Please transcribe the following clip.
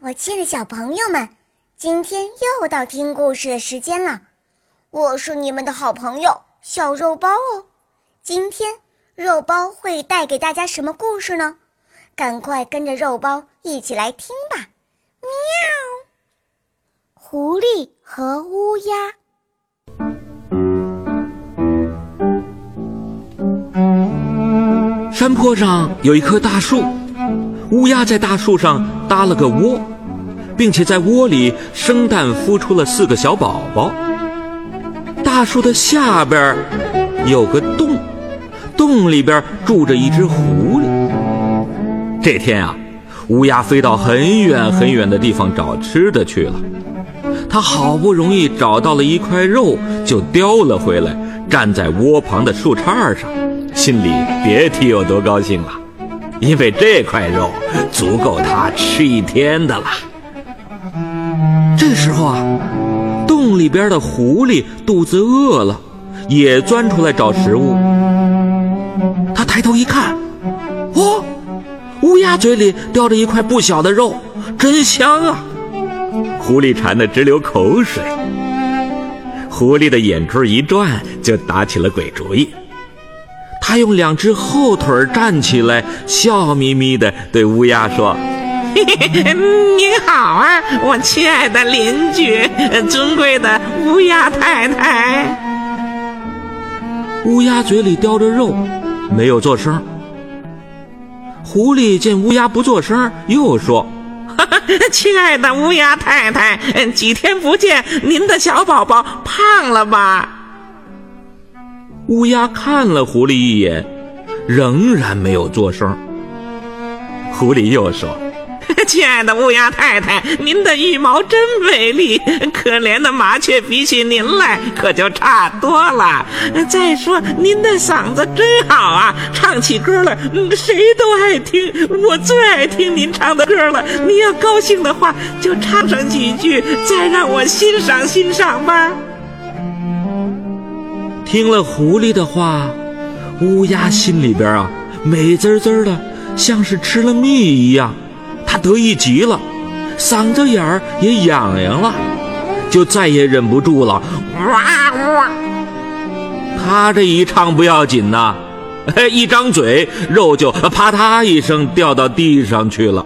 我亲爱的小朋友们，今天又到听故事的时间了。我是你们的好朋友小肉包哦。今天肉包会带给大家什么故事呢？赶快跟着肉包一起来听吧！喵。狐狸和乌鸦。山坡上有一棵大树，乌鸦在大树上搭了个窝，并且在窝里生蛋孵出了四个小宝宝。大树的下边有个洞，洞里边住着一只狐狸。这天啊，乌鸦飞到很远很远的地方找吃的去了。它好不容易找到了一块肉，就叼了回来，站在窝旁的树杈上。心里别提有多高兴了，因为这块肉足够他吃一天的了。这时候啊，洞里边的狐狸肚子饿了，也钻出来找食物。他抬头一看，哦，乌鸦嘴里叼着一块不小的肉，真香啊！狐狸馋得直流口水。狐狸的眼珠一转，就打起了鬼主意。他用两只后腿站起来，笑眯眯地对乌鸦说：“ 你好啊，我亲爱的邻居，尊贵的乌鸦太太。”乌鸦嘴里叼着肉，没有做声。狐狸见乌鸦不做声，又说：“ 亲爱的乌鸦太太，几天不见，您的小宝宝胖了吧？”乌鸦看了狐狸一眼，仍然没有作声。狐狸又说：“亲爱的乌鸦太太，您的羽毛真美丽，可怜的麻雀比起您来可就差多了。再说您的嗓子真好啊，唱起歌来谁都爱听。我最爱听您唱的歌了。您要高兴的话，就唱上几句，再让我欣赏欣赏吧。”听了狐狸的话，乌鸦心里边啊美滋滋的，像是吃了蜜一样。它得意极了，嗓子眼儿也痒痒了，就再也忍不住了。哇哇！它这一唱不要紧呐，一张嘴肉就啪嗒一声掉到地上去了。